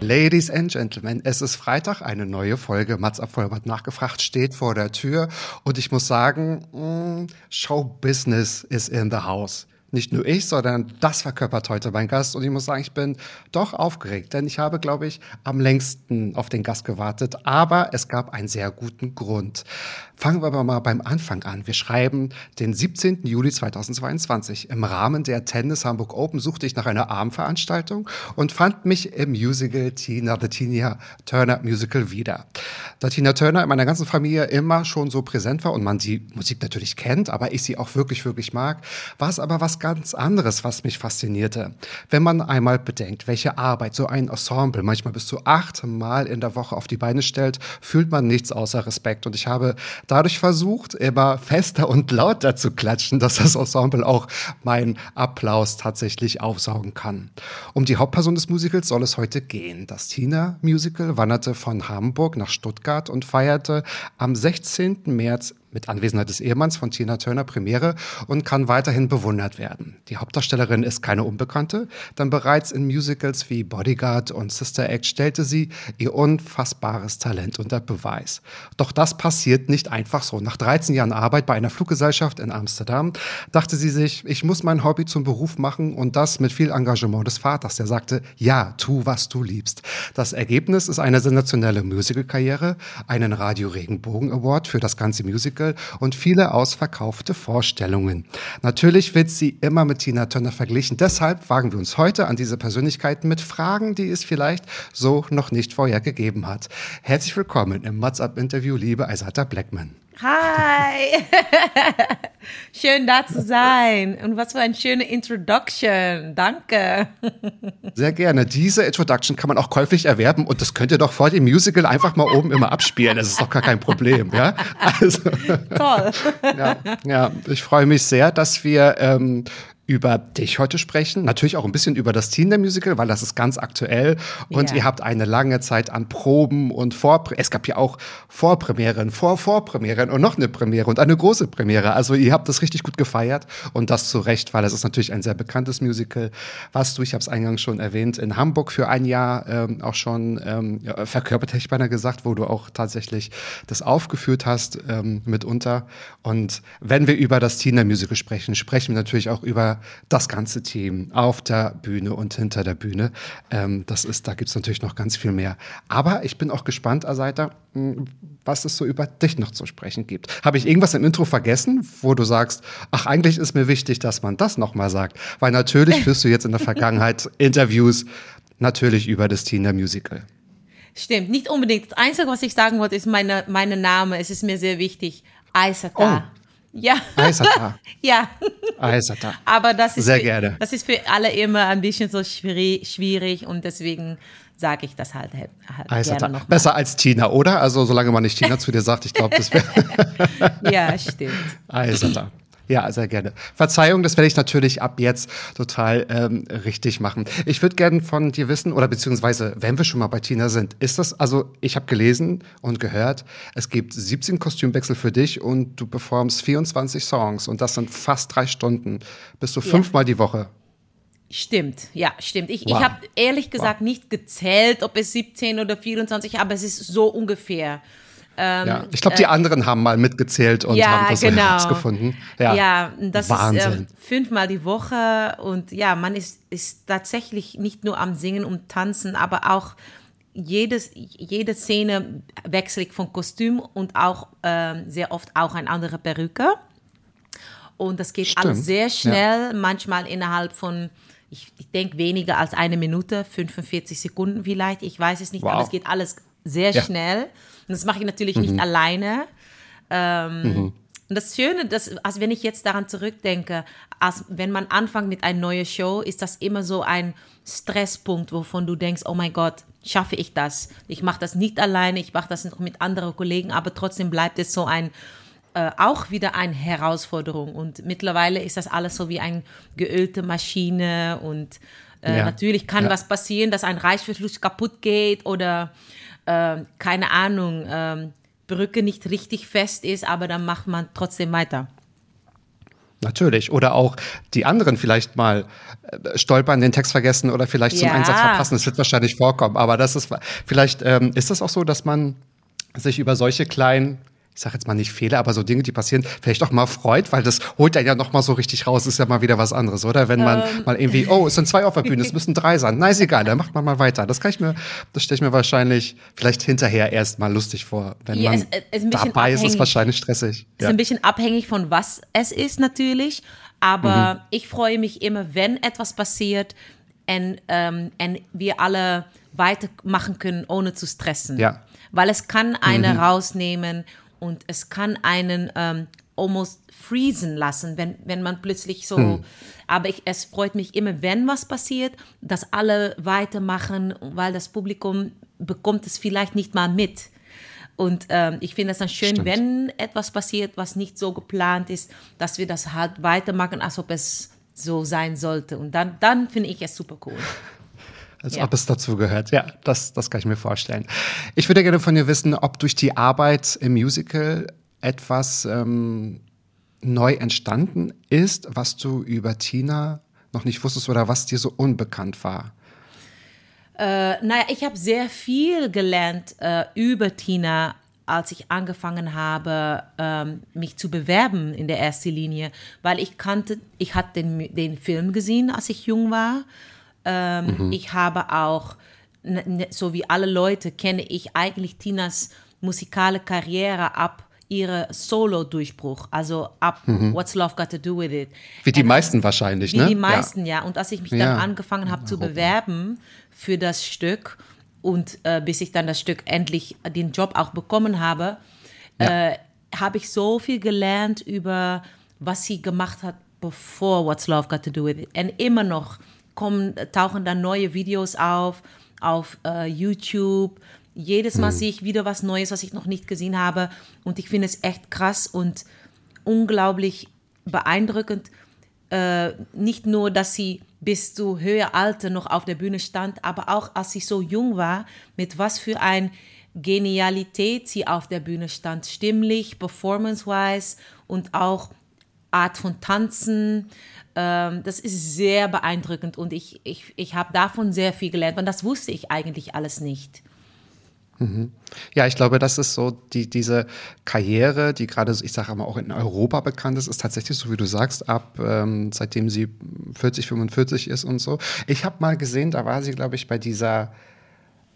Ladies and Gentlemen, es ist Freitag, eine neue Folge Mats ab Vollbart nachgefragt steht vor der Tür und ich muss sagen, mh, Showbusiness is in the house. Nicht nur ich, sondern das verkörpert heute mein Gast und ich muss sagen, ich bin doch aufgeregt, denn ich habe, glaube ich, am längsten auf den Gast gewartet, aber es gab einen sehr guten Grund. Fangen wir aber mal beim Anfang an. Wir schreiben den 17. Juli 2022. Im Rahmen der Tennis Hamburg Open suchte ich nach einer Abendveranstaltung und fand mich im Musical Tina, The Tina Turner Musical wieder. Da Tina Turner in meiner ganzen Familie immer schon so präsent war und man die Musik natürlich kennt, aber ich sie auch wirklich, wirklich mag, war es aber was ganz anderes, was mich faszinierte. Wenn man einmal bedenkt, welche Arbeit so ein Ensemble manchmal bis zu acht Mal in der Woche auf die Beine stellt, fühlt man nichts außer Respekt. Und ich habe dadurch versucht, immer fester und lauter zu klatschen, dass das Ensemble auch meinen Applaus tatsächlich aufsaugen kann. Um die Hauptperson des Musicals soll es heute gehen. Das Tina Musical wanderte von Hamburg nach Stuttgart und feierte am 16. März mit Anwesenheit des Ehemanns von Tina Turner Premiere und kann weiterhin bewundert werden. Die Hauptdarstellerin ist keine Unbekannte, denn bereits in Musicals wie Bodyguard und Sister Act stellte sie ihr unfassbares Talent unter Beweis. Doch das passiert nicht einfach so. Nach 13 Jahren Arbeit bei einer Fluggesellschaft in Amsterdam dachte sie sich, ich muss mein Hobby zum Beruf machen und das mit viel Engagement des Vaters, der sagte, ja, tu, was du liebst. Das Ergebnis ist eine sensationelle Musical-Karriere, einen Radio Regenbogen Award für das ganze Musical und viele ausverkaufte Vorstellungen. Natürlich wird sie immer mit Tina Turner verglichen. Deshalb wagen wir uns heute an diese Persönlichkeiten mit Fragen, die es vielleicht so noch nicht vorher gegeben hat. Herzlich willkommen im Mats Up Interview, liebe Aisata Blackman. Hi! Schön da zu sein. Und was für eine schöne Introduction. Danke. Sehr gerne. Diese Introduction kann man auch käuflich erwerben und das könnt ihr doch vor dem Musical einfach mal oben immer abspielen. Das ist doch gar kein Problem, ja? Also, Toll. ja, ja, ich freue mich sehr, dass wir ähm, über dich heute sprechen. Natürlich auch ein bisschen über das Team der Musical, weil das ist ganz aktuell. Und Ja. ihr habt eine lange Zeit an Proben und Vorpre Es gab ja auch Vorpremieren, Vor-Vorpremieren und noch eine Premiere und eine große Premiere. Also ihr habt das richtig gut gefeiert und das zu Recht, weil es ist natürlich ein sehr bekanntes Musical, was du, ich habe es eingangs schon erwähnt, in Hamburg für ein Jahr ähm, auch schon ähm, ja, verkörpert, hätte ich beinahe gesagt, wo du auch tatsächlich das aufgeführt hast ähm, mitunter. Und wenn wir über das Team der Musical sprechen, sprechen wir natürlich auch über das ganze Team auf der Bühne und hinter der Bühne. Ähm, das ist, da gibt es natürlich noch ganz viel mehr. Aber ich bin auch gespannt, Asaita, mh, was es so über dich noch zu sprechen gibt. Habe ich irgendwas im Intro vergessen, wo du sagst, ach, eigentlich ist mir wichtig, dass man das nochmal sagt? Weil natürlich führst du jetzt in der Vergangenheit Interviews natürlich über das Team der Musical. Stimmt, nicht unbedingt. Das Einzige, was ich sagen wollte, ist meine, meine Name. Es ist mir sehr wichtig. Aisata. Ja. Aisata. ja. Aisata. Aber das ist, Sehr für, gerne. das ist für alle immer ein bisschen so schwierig, schwierig und deswegen sage ich das halt, halt Aisata. gerne. Besser als Tina, oder? Also solange man nicht Tina zu dir sagt, ich glaube, das wäre Ja, stimmt. Aisata. Ja, sehr gerne. Verzeihung, das werde ich natürlich ab jetzt total ähm, richtig machen. Ich würde gerne von dir wissen, oder beziehungsweise, wenn wir schon mal bei Tina sind, ist das, also ich habe gelesen und gehört, es gibt 17 Kostümwechsel für dich und du performst 24 Songs und das sind fast drei Stunden. Bist du fünfmal die Woche? Stimmt, ja, stimmt. Ich, Wow. ich habe ehrlich gesagt nicht gezählt, ob es 17 oder 24, aber es ist so ungefähr. Ja. Ich glaube, die anderen haben mal mitgezählt und Ähm, äh, ja, haben das genau. herausgefunden. Ja, Ja, das Wahnsinn. ist ähm, fünfmal die Woche und ja, man ist, ist tatsächlich nicht nur am Singen und Tanzen, aber auch jedes, jede Szene wechsle ich von Kostüm und auch ähm, sehr oft auch eine andere Perücke. Und das geht Stimmt, alles sehr schnell, manchmal innerhalb von ich, ich denke weniger als eine Minute, 45 Sekunden vielleicht, ich weiß es nicht, Wow. aber es geht alles sehr Ja. schnell. Und das mache ich natürlich nicht alleine. Ähm, Und das Schöne, dass, also wenn ich jetzt daran zurückdenke, als wenn man anfängt mit einer neuen Show, ist das immer so ein Stresspunkt, wovon du denkst, oh mein Gott, schaffe ich das? Ich mache das nicht alleine, ich mache das noch mit anderen Kollegen, aber trotzdem bleibt es so ein, äh, auch wieder eine Herausforderung. Und mittlerweile ist das alles so wie eine geölte Maschine und äh, Ja. natürlich kann Ja. was passieren, dass ein Reißverschluss kaputt geht oder äh, keine Ahnung, ähm, Brücke nicht richtig fest ist, aber dann macht man trotzdem weiter. Natürlich. Oder auch die anderen vielleicht mal äh, stolpern, den Text vergessen oder vielleicht zum Ja. Einsatz verpassen. Das wird wahrscheinlich vorkommen. Aber das ist vielleicht ähm, ist das auch so, dass man sich über solche kleinen ich sage jetzt mal nicht Fehler, aber so Dinge, die passieren, vielleicht auch mal freut, weil das holt einen ja noch mal so richtig raus. Ist ja mal wieder was anderes, oder? Wenn man Ähm. mal irgendwie, oh, es sind zwei auf der Bühne, es müssen drei sein. Na, ist egal, dann macht man mal weiter. Das kann ich mir, das stelle ich mir wahrscheinlich vielleicht hinterher erst mal lustig vor. Wenn Ja, man es- es ist ein bisschen dabei ist, ist es abhängig. wahrscheinlich stressig. Ist ein bisschen abhängig von was es ist natürlich, aber Mhm. ich freue mich immer, wenn etwas passiert und, ähm, und wir alle weitermachen können, ohne zu stressen. Ja. Mhm. Weil es kann einen rausnehmen und es kann einen ähm, almost freezen lassen, wenn, wenn man plötzlich so. Hm. Aber ich, es freut mich immer, wenn was passiert, dass alle weitermachen, weil das Publikum bekommt es vielleicht nicht mal mit. Und ähm, ich finde es dann schön, Stimmt. wenn etwas passiert, was nicht so geplant ist, dass wir das halt weitermachen, als ob es so sein sollte. Und dann, dann finde ich es super cool. Als Ja. ob es dazu gehört. Ja, das, das kann ich mir vorstellen. Ich würde gerne von dir wissen, ob durch die Arbeit im Musical etwas ähm, neu entstanden ist, was du über Tina noch nicht wusstest oder was dir so unbekannt war. Äh, naja, ich habe sehr viel gelernt äh, über Tina, als ich angefangen habe, ähm, mich zu bewerben in der ersten Linie, weil ich kannte, ich hatte den, den Film gesehen, als ich jung war. Ähm, Ich habe auch, n- n- so wie alle Leute, kenne ich eigentlich Tinas musikale Karriere ab ihre Solo-Durchbruch, also ab What's Love Got to Do With It. Wie die Und- meisten wahrscheinlich, wie ne? die meisten, ja. Und als ich mich Ja. dann angefangen habe zu bewerben für das Stück und äh, bis ich dann das Stück endlich den Job auch bekommen habe, äh, habe ich so viel gelernt über was sie gemacht hat, bevor What's Love Got to Do With It. Und immer noch kommen, tauchen dann neue Videos auf, auf äh, YouTube. Jedes Mal sehe ich wieder was Neues, was ich noch nicht gesehen habe. Und ich finde es echt krass und unglaublich beeindruckend. Äh, nicht nur, dass sie bis zu höher Alter noch auf der Bühne stand, aber auch als sie so jung war, mit was für ein Genialität sie auf der Bühne stand, stimmlich, performance-wise und auch Art von Tanzen. Ähm, das ist sehr beeindruckend und ich, ich, ich habe davon sehr viel gelernt und das wusste ich eigentlich alles nicht. Ja, ich glaube, das ist so die, diese Karriere, die gerade, ich sage mal, auch in Europa bekannt ist, ist tatsächlich so, wie du sagst, ab ähm, seitdem sie 40, 45 ist und so. Ich habe mal gesehen, da war sie, glaube ich, bei dieser,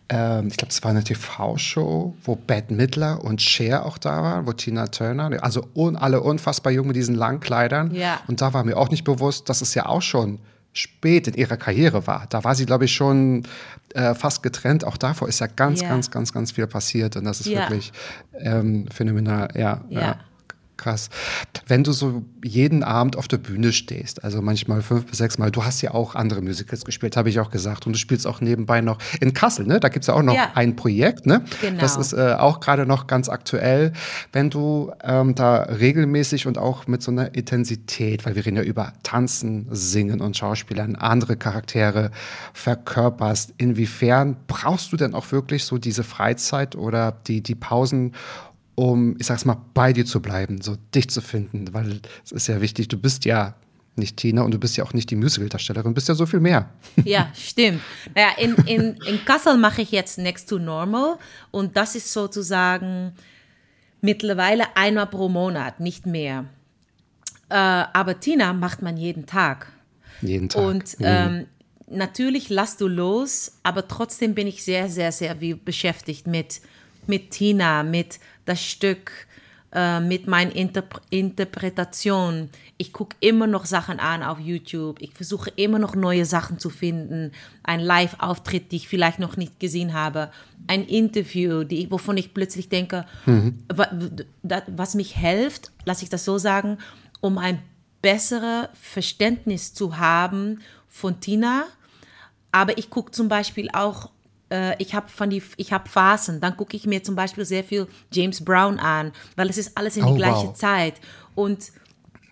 ähm, ich glaube, es war eine TV-Show, wo Bette Midler und Cher auch da waren, wo Tina Turner, also un, alle unfassbar jung mit diesen langen Kleidern. Ja. Und da war mir auch nicht bewusst, dass es ja auch schon spät in ihrer Karriere war. Da war sie, glaube ich, schon äh, fast getrennt. Auch davor ist ja ganz, Ja. ganz, ganz, ganz viel passiert. Und das ist Ja. wirklich ähm, phänomenal. Ja, ja. Krass. Wenn du so jeden Abend auf der Bühne stehst, also manchmal fünf bis sechs Mal, du hast ja auch andere Musicals gespielt, habe ich auch gesagt. Und du spielst auch nebenbei noch in Kassel, ne? Da gibt es ja auch noch Ja. ein Projekt, ne? Genau. Das ist äh, auch gerade noch ganz aktuell. Wenn du ähm, da regelmäßig und auch mit so einer Intensität, weil wir reden ja über Tanzen, Singen und Schauspielern, andere Charaktere verkörperst, inwiefern brauchst du denn auch wirklich so diese Freizeit oder die, die Pausen, um, ich sag's mal, bei dir zu bleiben, so dich zu finden, weil es ist ja wichtig, du bist ja nicht Tina und du bist ja auch nicht die Musical-Darstellerin, du bist ja so viel mehr. Ja, stimmt. Naja, in, in, in Kassel mache ich jetzt Next to Normal und das ist sozusagen mittlerweile einmal pro Monat, nicht mehr. Äh, aber Tina macht man jeden Tag. Jeden Tag. Und ähm, natürlich lass du los, aber trotzdem bin ich sehr, sehr, sehr beschäftigt mit, mit Tina, mit das Stück äh, mit meinen Interp Interpretationen. Ich gucke immer noch Sachen an auf YouTube. Ich versuche immer noch neue Sachen zu finden. Ein Live-Auftritt, die ich vielleicht noch nicht gesehen habe. Ein Interview, die, wovon ich plötzlich denke, mhm. was mich hilft, lasse ich das so sagen, um ein besseres Verständnis zu haben von Tina. Aber ich gucke zum Beispiel auch ich habe von die, ich habe Phasen. Dann gucke ich mir zum Beispiel sehr viel James Brown an, weil es ist alles in oh, die gleiche wow. Zeit. Und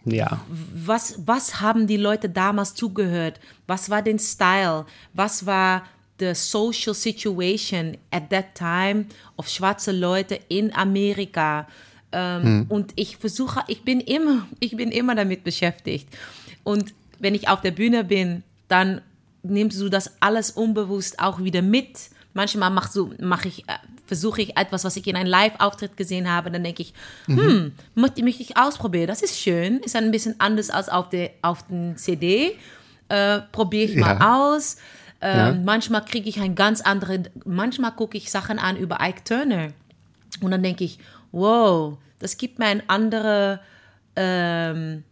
ja. was, was haben die Leute damals zugehört? Was war den Style? Was war the social situation at that time of schwarze Leute in Amerika? Ähm, hm. Und ich versuche, ich bin immer, ich bin immer damit beschäftigt. Und wenn ich auf der Bühne bin, dann nimmst du das alles unbewusst auch wieder mit. Manchmal mach so, mach ich, äh, versuche ich etwas, was ich in einem Live-Auftritt gesehen habe, dann denke ich, mhm. hm, möchte, möchte ich ausprobieren. Das ist schön, ist ein bisschen anders als auf der auf den CD. Äh, Probiere ich mal aus. Äh, ja. Manchmal kriege ich ein ganz andere, manchmal gucke ich Sachen an über Ike Turner und dann denke ich, wow, das gibt mir einen anderen ähm,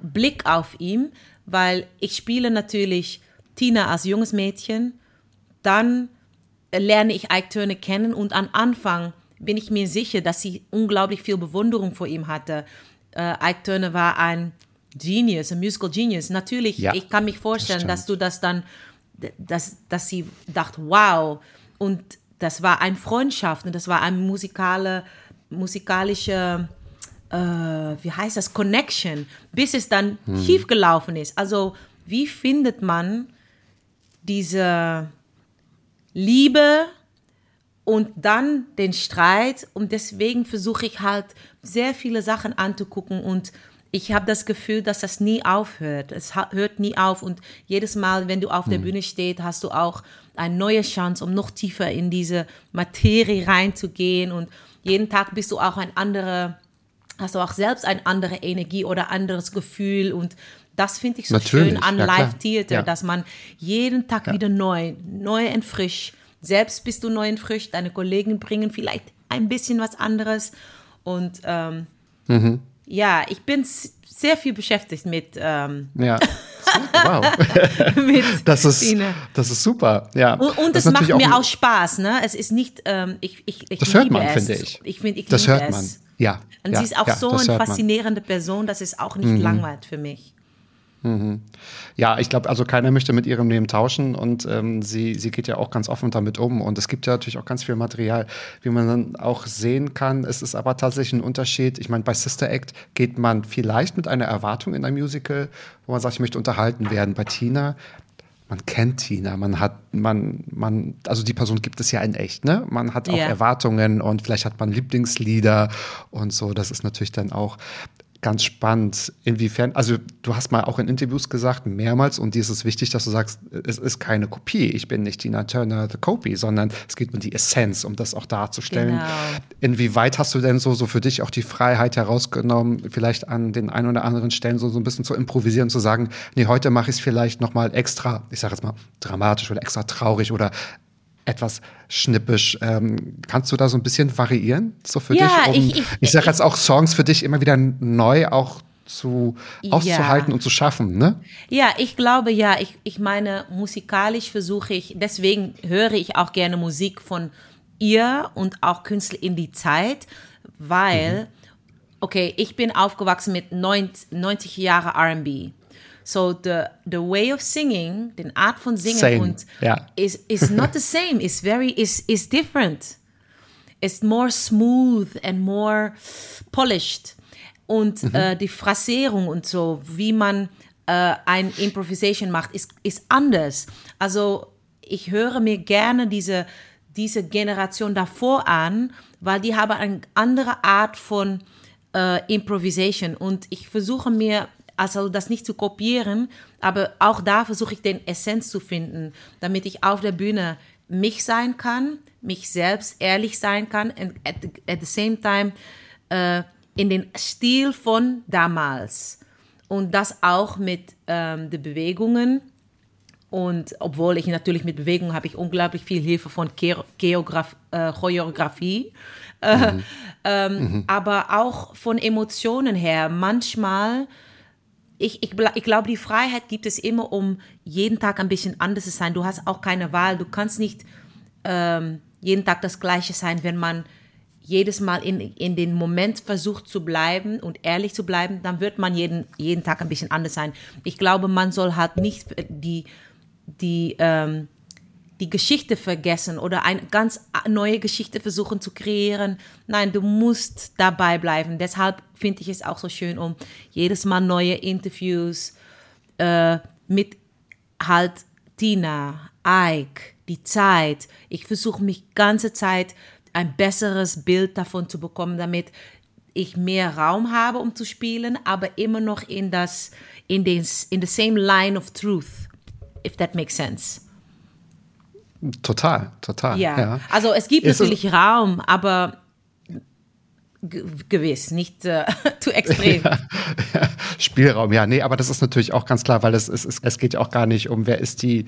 Blick auf ihn, weil ich spiele natürlich Tina als junges Mädchen, dann lerne ich Ike Turner kennen und am Anfang bin ich mir sicher, dass sie unglaublich viel Bewunderung vor ihm hatte. Äh, Ike Turner war ein Genius, ein Musical Genius. Natürlich, ja, ich kann mich vorstellen, das dass du das dann, dass, dass sie dachte, wow. Und das war eine Freundschaft und das war eine musikale, musikalische, äh, wie heißt das, Connection, bis es dann hm. schief gelaufen ist. Also, wie findet man diese Liebe und dann den Streit. Und deswegen versuche ich halt sehr viele Sachen anzugucken und ich habe das Gefühl, dass das nie aufhört. Es hört nie auf und jedes Mal, wenn du auf der hm. Bühne stehst, hast du auch eine neue Chance, um noch tiefer in diese Materie reinzugehen und jeden Tag bist du auch ein anderer, hast du auch selbst eine andere Energie oder anderes Gefühl und das finde ich so Natürlich, schön an ja, Live-Theater, ja. dass man jeden Tag ja. wieder neu, neu und frisch, selbst bist du neu und frisch, deine Kollegen bringen vielleicht ein bisschen was anderes. Und ähm, mhm. ja, ich bin sehr viel beschäftigt mit. Ähm, ja. Wow. mit das, ist, das ist super. Ja. Und, und es macht mir auch Spaß. Ne? Es ist nicht, ähm, ich, ich, ich Das hört man, finde ich. ich, find, ich das hört man. Ja. Und ja, sie ist auch ja, so eine faszinierende man. Person, dass es auch nicht mhm. langweilt für mich. Mhm. Ja, ich glaube, also keiner möchte mit ihrem Leben tauschen und ähm, sie, sie geht ja auch ganz offen damit um. Und es gibt ja natürlich auch ganz viel Material, wie man dann auch sehen kann. Es ist aber tatsächlich ein Unterschied. Ich meine, bei Sister Act geht man vielleicht mit einer Erwartung in ein Musical, wo man sagt, ich möchte unterhalten werden. Bei Tina man kennt Tina, man hat, man, man, also die Person gibt es ja in echt, ne? Man hat auch yeah. Erwartungen und vielleicht hat man Lieblingslieder und so. Das ist natürlich dann auch ganz spannend, inwiefern, also du hast mal auch in Interviews gesagt, mehrmals, und dir ist es wichtig, dass du sagst, es ist keine Kopie, ich bin nicht Tina Turner the Copy, sondern es geht um die Essenz, um das auch darzustellen. Genau. Inwieweit hast du denn so, so für dich auch die Freiheit herausgenommen, vielleicht an den ein oder anderen Stellen so, so ein bisschen zu improvisieren, zu sagen, nee, heute mache ich es vielleicht nochmal extra, ich sage jetzt mal, dramatisch oder extra traurig oder etwas schnippisch. Ähm, kannst du da so ein bisschen variieren, so für ja, dich? Um, ich, ich, ich sage jetzt auch Songs für dich immer wieder neu auch zu auszuhalten ja. und zu schaffen, ne? Ja, ich glaube ja. Ich, ich meine, musikalisch versuche ich, deswegen höre ich auch gerne Musik von ihr und auch Künstler in die Zeit, weil, mhm. okay, ich bin aufgewachsen mit 90, 90 Jahre R&B. So the the way of singing, den Art von Singen same. und yeah. is is not the same. It's very is is different. It's more smooth and more polished. Und mhm. äh, die Phrasierung und so, wie man äh, ein Improvisation macht, ist, ist anders. Also ich höre mir gerne diese, diese Generation davor an, weil die haben eine andere Art von äh, Improvisation. Und ich versuche mir also das nicht zu kopieren, aber auch da versuche ich den Essenz zu finden, damit ich auf der Bühne mich sein kann, mich selbst ehrlich sein kann und at the, at the same time äh, in den Stil von damals und das auch mit ähm, den Bewegungen Und obwohl ich natürlich mit Bewegung habe ich unglaublich viel Hilfe von Geograf äh, Choreografie. Äh, mhm. Ähm, mhm. Aber auch von Emotionen her. Manchmal, ich, ich, ich glaube, die Freiheit gibt es immer, um jeden Tag ein bisschen anders zu sein. Du hast auch keine Wahl. Du kannst nicht ähm, jeden Tag das Gleiche sein, wenn man jedes Mal in, in den Moment versucht zu bleiben und ehrlich zu bleiben, dann wird man jeden, jeden Tag ein bisschen anders sein. Ich glaube, man soll halt nicht die, die, ähm, die Geschichte vergessen oder eine ganz neue Geschichte versuchen zu kreieren. Nein, du musst dabei bleiben. Deshalb finde ich es auch so schön, um jedes Mal neue Interviews äh, mit halt Tina, Ike, die Zeit. Ich versuche mich ganze Zeit ein besseres Bild davon zu bekommen, damit ich mehr Raum habe, um zu spielen, aber immer noch in das in den in the same line of truth, if that makes sense. Total, total. Ja, ja. also es gibt Ist natürlich es Raum, aber gewiss, nicht äh, zu extrem. Ja, ja. Spielraum, ja, nee, aber das ist natürlich auch ganz klar, weil es, es, es geht ja auch gar nicht um, wer ist die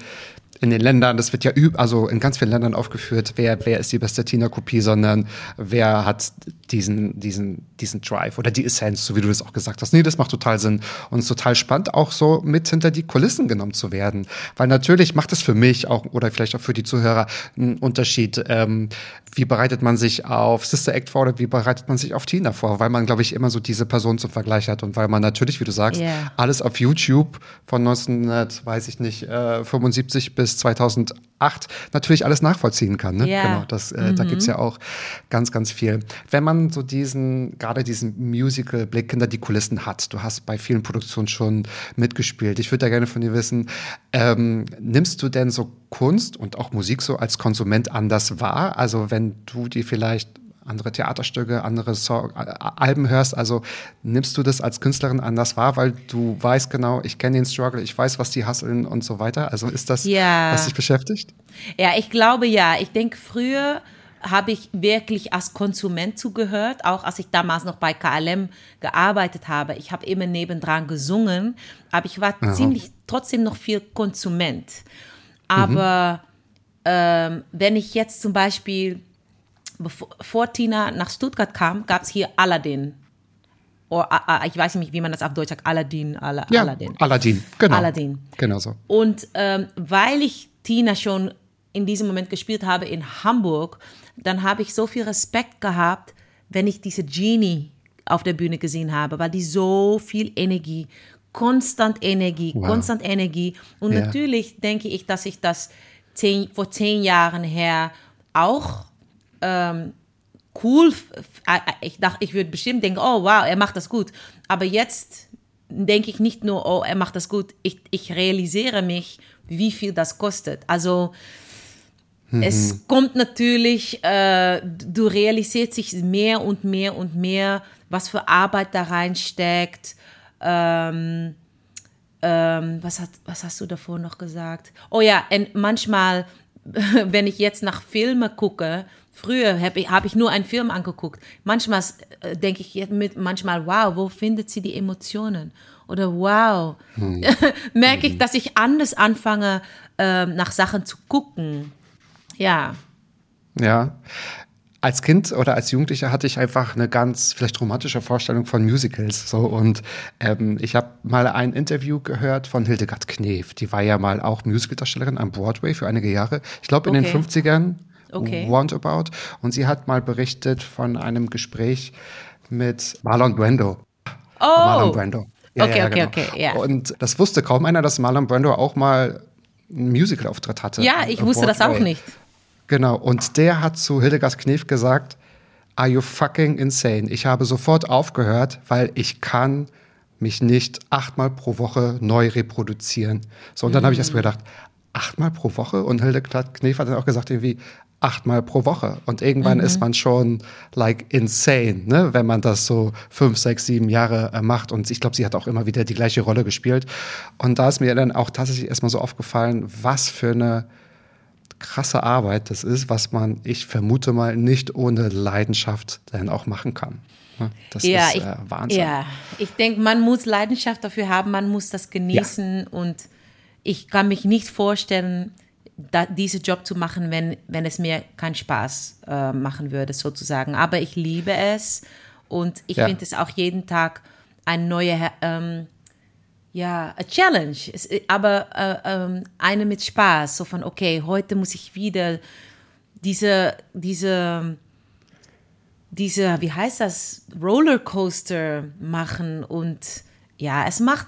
in den Ländern, das wird ja üb, also in ganz vielen Ländern aufgeführt, wer, wer ist die beste Tina-Kopie, sondern wer hat diesen, diesen, diesen Drive oder die Essenz, so wie du das auch gesagt hast. Nee, das macht total Sinn. Und es ist total spannend, auch so mit hinter die Kulissen genommen zu werden. Weil natürlich macht es für mich auch oder vielleicht auch für die Zuhörer einen Unterschied. Ähm, wie bereitet man sich auf Sister Act vor oder wie bereitet man sich auf Tina vor? Weil man, glaube ich, immer so diese Person zum Vergleich hat und weil man natürlich, wie du sagst, yeah. alles auf YouTube von 1900, weiß ich nicht, äh, 75 bis 2008 natürlich alles nachvollziehen kann. Ne? Yeah. Genau, das, äh, mhm. da gibt's ja auch ganz, ganz viel. Wenn man so diesen, gerade diesen Musical-Blick hinter die Kulissen hat, du hast bei vielen Produktionen schon mitgespielt. Ich würde da gerne von dir wissen, ähm, nimmst du denn so Kunst und auch Musik so als Konsument anders wahr? Also wenn du dir vielleicht andere Theaterstücke, andere Song, Alben hörst. Also nimmst du das als Künstlerin anders wahr, weil du weißt genau, ich kenne den Struggle, ich weiß, was die hasseln und so weiter. Also ist das, ja. was dich beschäftigt? Ja, ich glaube ja. Ich denke, früher habe ich wirklich als Konsument zugehört, auch als ich damals noch bei KLM gearbeitet habe. Ich habe immer nebendran gesungen, aber ich war Aha. ziemlich trotzdem noch viel Konsument. Aber mhm. ähm, wenn ich jetzt zum Beispiel bevor Tina nach Stuttgart kam, gab es hier Aladdin. Uh, ich weiß nicht, wie man das auf Deutsch sagt. Aladdin, Ala, ja, Aladdin. Aladdin, genau. Aladdin. Genau so. Und ähm, weil ich Tina schon in diesem Moment gespielt habe in Hamburg, dann habe ich so viel Respekt gehabt, wenn ich diese Genie auf der Bühne gesehen habe, weil die so viel Energie, konstant Energie, wow. konstant Energie. Und ja. natürlich denke ich, dass ich das zehn, vor zehn Jahren her auch ähm, cool. Ich dachte, ich würde bestimmt denken, oh wow, er macht das gut. Aber jetzt denke ich nicht nur, oh, er macht das gut. Ich, ich realisiere mich, wie viel das kostet. Also mhm. es kommt natürlich, äh, du realisierst sich mehr und mehr und mehr, was für Arbeit da reinsteckt. Ähm, ähm, was, hat, was hast du davor noch gesagt? Oh ja, und manchmal, wenn ich jetzt nach Filmen gucke, Früher habe ich, hab ich nur einen Film angeguckt. Manchmal äh, denke ich mit, manchmal, wow, wo findet sie die Emotionen? Oder wow, hm. merke ich, dass ich anders anfange, äh, nach Sachen zu gucken. Ja. Ja. Als Kind oder als Jugendlicher hatte ich einfach eine ganz vielleicht romantische Vorstellung von Musicals. So und ähm, ich habe mal ein Interview gehört von Hildegard Knef. Die war ja mal auch Musicaldarstellerin am Broadway für einige Jahre. Ich glaube in okay. den 50ern okay. Roundabout. Und sie hat mal berichtet von einem Gespräch mit Marlon Brando. Oh. Marlon Brando. Ja, okay, ja, okay, genau. okay, ja. Und das wusste kaum einer, dass Marlon Brando auch mal einen Musical-Auftritt hatte. Ja, ich wusste Broadway. das auch nicht. Genau, und der hat zu Hildegard Knef gesagt, are you fucking insane? Ich habe sofort aufgehört, weil ich kann mich nicht achtmal pro Woche neu reproduzieren. So, und dann mm. habe ich erst mal gedacht, achtmal pro Woche? Und Hildegard Knef hat dann auch gesagt, irgendwie, achtmal pro Woche. Und irgendwann mhm. ist man schon like insane, ne? wenn man das so fünf, sechs, sieben Jahre äh, macht. Und ich glaube, sie hat auch immer wieder die gleiche Rolle gespielt. Und da ist mir dann auch tatsächlich erstmal so aufgefallen, was für eine krasse Arbeit das ist, was man, ich vermute mal, nicht ohne Leidenschaft dann auch machen kann. Ne? Das ja, ist äh, Wahnsinn. ja, ich denke, man muss Leidenschaft dafür haben, man muss das genießen ja. und ich kann mich nicht vorstellen, da, diesen Job zu machen, wenn, wenn es mir keinen Spaß äh, machen würde, sozusagen. Aber ich liebe es und ich Ja. finde es auch jeden Tag eine neue, ähm, ja, Challenge. Es, aber äh, ähm, eine mit Spaß. So von, okay, heute muss ich wieder diese, diese, diese, wie heißt das, Rollercoaster machen und ja, es macht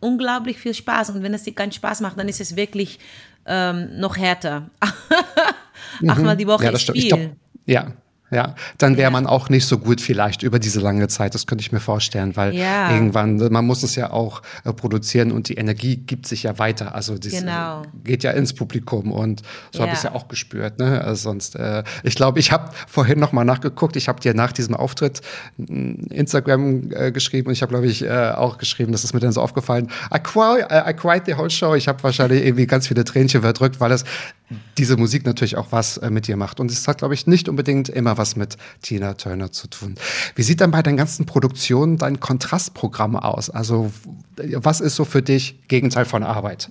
unglaublich viel Spaß und wenn es dir keinen Spaß macht, dann ist es wirklich ähm, noch härter. Achtmal die Woche Mhm. Ja, das ist viel. glaub, ja, ja. Dann wäre man auch nicht so gut vielleicht über diese lange Zeit. Das könnte ich mir vorstellen, weil Ja. irgendwann, man muss es ja auch äh, produzieren und die Energie gibt sich ja weiter. Also das Genau. äh, geht ja ins Publikum und so habe ich es Ja. ja auch gespürt. Ne? Also sonst, äh, ich glaube, ich habe vorhin noch mal nachgeguckt. Ich habe dir nach diesem Auftritt mm, Instagram äh, geschrieben und ich habe, glaube ich, äh, auch geschrieben, das ist mir dann so aufgefallen. I, cry, I cried the whole show. Ich habe wahrscheinlich irgendwie ganz viele Tränchen verdrückt, weil es diese Musik natürlich auch was äh, mit dir macht. Und es hat, glaube ich, nicht unbedingt immer was mit Tina Turner zu tun. Wie sieht dann bei deinen ganzen Produktionen dein Kontrastprogramm aus? Also, was ist so für dich Gegenteil von Arbeit?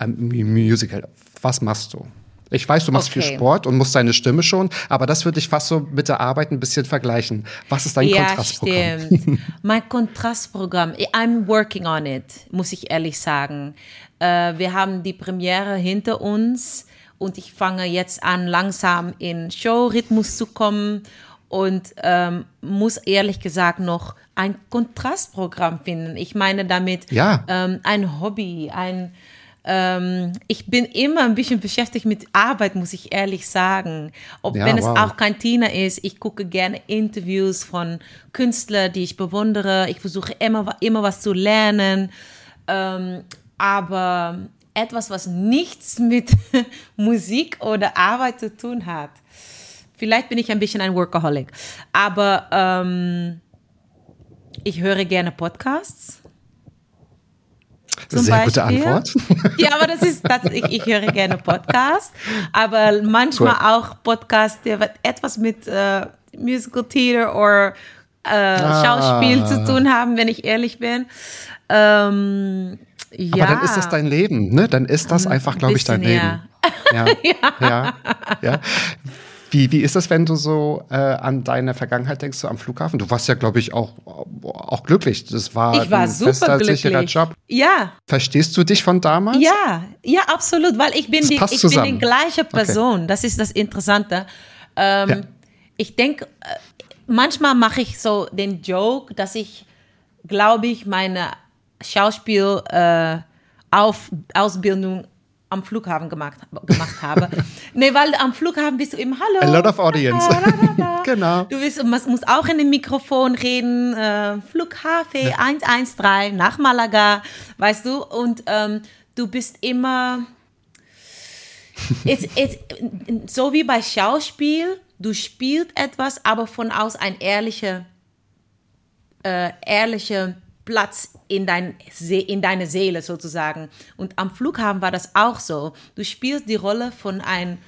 Ähm, Mu- Musical. Was machst du? Ich weiß, du machst viel Okay. Sport und musst deine Stimme schon, aber das würde ich fast so mit der Arbeit ein bisschen vergleichen. Was ist dein ja, Kontrastprogramm? stimmt. mein Kontrastprogramm, I'm working on it, muss ich ehrlich sagen. Äh, wir haben die Premiere hinter uns und ich fange jetzt an, langsam in Showrhythmus zu kommen und ähm, muss ehrlich gesagt noch ein Kontrastprogramm finden. Ich meine damit Ja. ähm, ein Hobby, ein ähm, ich bin immer ein bisschen beschäftigt mit Arbeit, muss ich ehrlich sagen. Ob Ja, wenn es wow. auch kein Tina ist, ich gucke gerne Interviews von Künstlern, die ich bewundere. Ich versuche immer, immer was zu lernen. Ähm, aber etwas, was nichts mit Musik oder Arbeit zu tun hat. Vielleicht bin ich ein bisschen ein Workaholic. Aber ähm, ich höre gerne Podcasts. zum Sehr gute Beispiel. Antwort. Ja, aber das ist, das, ich, ich höre gerne Podcasts, aber manchmal Cool. auch Podcasts, die etwas mit äh, Musical Theater oder äh, Ah. Schauspiel zu tun haben, wenn ich ehrlich bin. Ähm, ja. Aber dann ist das dein Leben, ne? Dann ist das einfach, glaube ich, dein Leben. Ja. ja. ja. Wie, wie ist das, wenn du so äh, an deine Vergangenheit denkst, so am Flughafen? Du warst ja, glaube ich, auch, auch glücklich. Das war, Ich war ein super fester, sicherer glücklich. Job. Ja, Verstehst du dich von damals? Ja, ja, absolut, weil ich bin, Das die, ich bin die gleiche Person. Das ist das Interessante. Ähm, Ja. Ich denke, äh, manchmal mache ich so den Joke, dass ich, glaube ich, meine Schauspiel äh, auf Ausbildung am Flughafen gemacht, gemacht habe. nee, weil am Flughafen bist du im Hallo. A lot of audience. Da. Genau. Du bist, man muss auch in dem Mikrofon reden. Äh, Flughafen 113 nach Malaga, weißt du? Und ähm, du bist immer. It's, it's, so wie bei Schauspiel, du spielst etwas, aber von aus ein ehrlicher, äh, ehrlicher Platz in, dein, in deine Seele sozusagen. Und am Flughafen war das auch so. Du spielst die Rolle von einem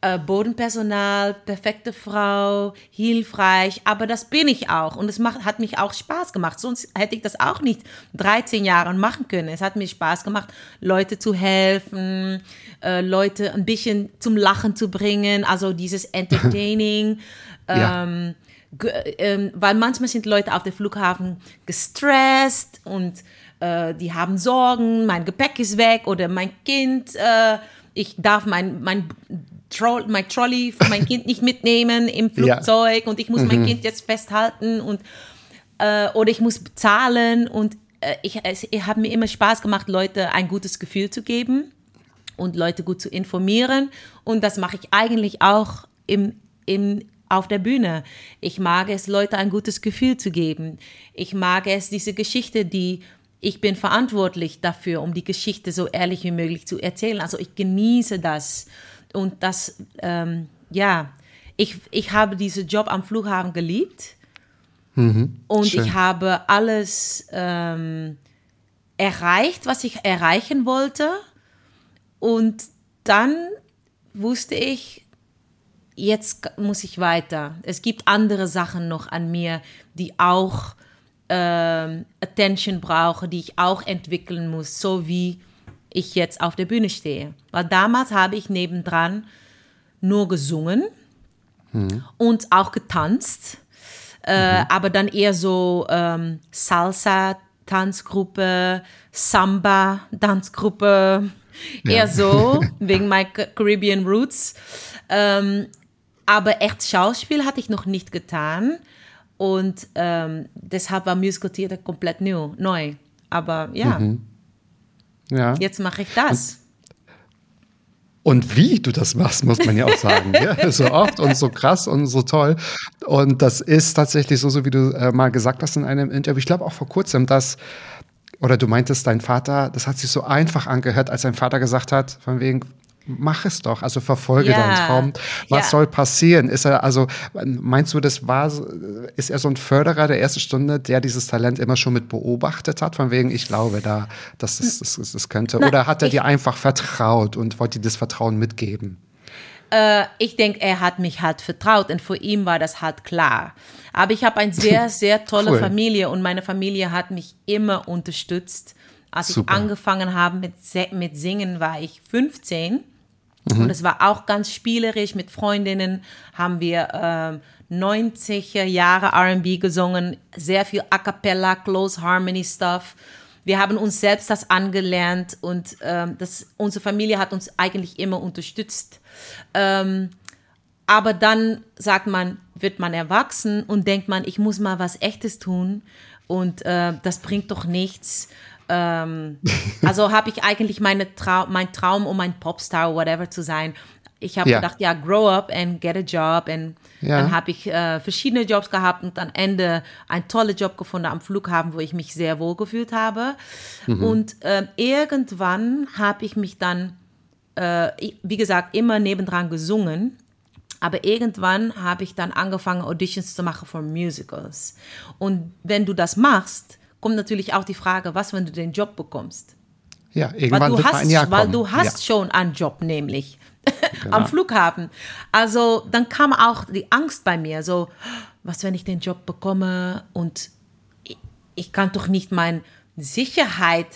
äh, Bodenpersonal, perfekte Frau, hilfreich, aber das bin ich auch und es macht, hat mich auch Spaß gemacht. Sonst hätte ich das auch nicht 13 Jahre machen können. Es hat mir Spaß gemacht, Leute zu helfen, äh, Leute ein bisschen zum Lachen zu bringen, also dieses Entertaining. Ja. ähm, ähm, weil manchmal sind Leute auf dem Flughafen gestresst und äh, die haben Sorgen, mein Gepäck ist weg oder mein Kind, äh, ich darf mein, mein, Tro mein Trolley für mein Kind nicht mitnehmen im Ja. Flugzeug und ich muss mein Kind jetzt festhalten und äh, oder ich muss bezahlen und äh, ich, es, es hat mir immer Spaß gemacht, Leute ein gutes Gefühl zu geben und Leute gut zu informieren. Und das mache ich eigentlich auch im, im, auf der Bühne. Ich mag es, Leute ein gutes Gefühl zu geben. Ich mag es, diese Geschichte, die ich bin verantwortlich dafür, um die Geschichte so ehrlich wie möglich zu erzählen. Also ich genieße das. Und das, ähm, ja, ich, ich habe diesen Job am Flughafen geliebt. Und schön. ich habe alles ähm, erreicht, was ich erreichen wollte. Und dann wusste ich, jetzt muss ich weiter. Es gibt andere Sachen noch an mir, die auch ähm, Attention brauchen, die ich auch entwickeln muss, so wie ich jetzt auf der Bühne stehe. Weil damals habe ich nebendran nur gesungen und auch getanzt, äh, aber dann eher so ähm, Salsa-Tanzgruppe, Samba-Tanzgruppe, eher so, wegen meiner Caribbean Roots. Ähm, aber echt Schauspiel hatte ich noch nicht getan und ähm, deshalb war Musical Theater komplett new, neu. Aber ja, Ja. jetzt mache ich das. Und wie du das machst, muss man ja auch sagen. ja? So oft und so krass und so toll. Und das ist tatsächlich so, so wie du äh, mal gesagt hast in einem Interview. Ich glaube auch vor kurzem, dass, oder du meintest, dein Vater, das hat sich so einfach angehört, als dein Vater gesagt hat, von wegen, mach es doch, also verfolge Ja. deinen Traum. Was Ja. soll passieren? Ist er, also, meinst du, das war, ist er so ein Förderer der ersten Stunde, der dieses Talent immer schon mit beobachtet hat? Von wegen, ich glaube da, dass das, das, das, das könnte. Oder hat er dir einfach vertraut und wollte dir das Vertrauen mitgeben? Äh, ich denke, er hat mich halt vertraut und für ihn war das halt klar. Aber ich habe eine sehr, sehr tolle Cool. Familie und meine Familie hat mich immer unterstützt. Als Super. ich angefangen habe mit, mit Singen, war ich 15 und es war auch ganz spielerisch mit Freundinnen, haben wir ähm, 90er Jahre R&B gesungen, sehr viel A Cappella, Close Harmony Stuff. Wir haben uns selbst das angelernt und ähm, das, unsere Familie hat uns eigentlich immer unterstützt. Ähm, aber dann sagt man, wird man erwachsen und denkt man, ich muss mal was Echtes tun und äh, das bringt doch nichts. Ähm, also habe ich eigentlich meine Trau mein Traum, um ein Popstar, whatever zu sein. Ich habe Ja. gedacht, ja, grow up and get a job. Und Ja. dann habe ich äh, verschiedene Jobs gehabt und am Ende einen tollen Job gefunden am Flughafen, wo ich mich sehr wohl gefühlt habe. Und ähm, irgendwann habe ich mich dann, äh, wie gesagt, immer nebendran gesungen. Aber irgendwann habe ich dann angefangen, Auditions zu machen für Musicals. Und wenn du das machst, kommt natürlich auch die Frage, was, wenn du den Job bekommst? Ja, Weil irgendwann du wird mal hast, ein Jahr weil kommen. du hast ja. schon einen Job, nämlich am Flughafen. Also dann kam auch die Angst bei mir, so, was, wenn ich den Job bekomme und ich, ich kann doch nicht meine Sicherheit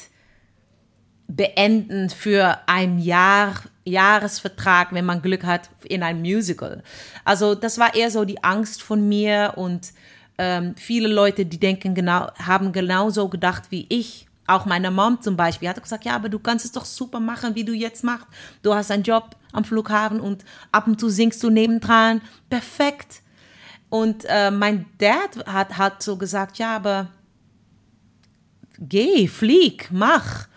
beenden für ein Jahr, Jahresvertrag, wenn man Glück hat, in ein Musical. Also das war eher so die Angst von mir und ähm, viele Leute, die denken genau, haben genauso gedacht wie ich. Auch meine Mom zum Beispiel hat gesagt, ja, aber du kannst es doch super machen, wie du jetzt machst. Du hast einen Job am Flughafen und ab und zu singst du nebendran. Perfekt. Und äh, mein Dad hat, hat so gesagt, ja, aber geh, flieg, mach.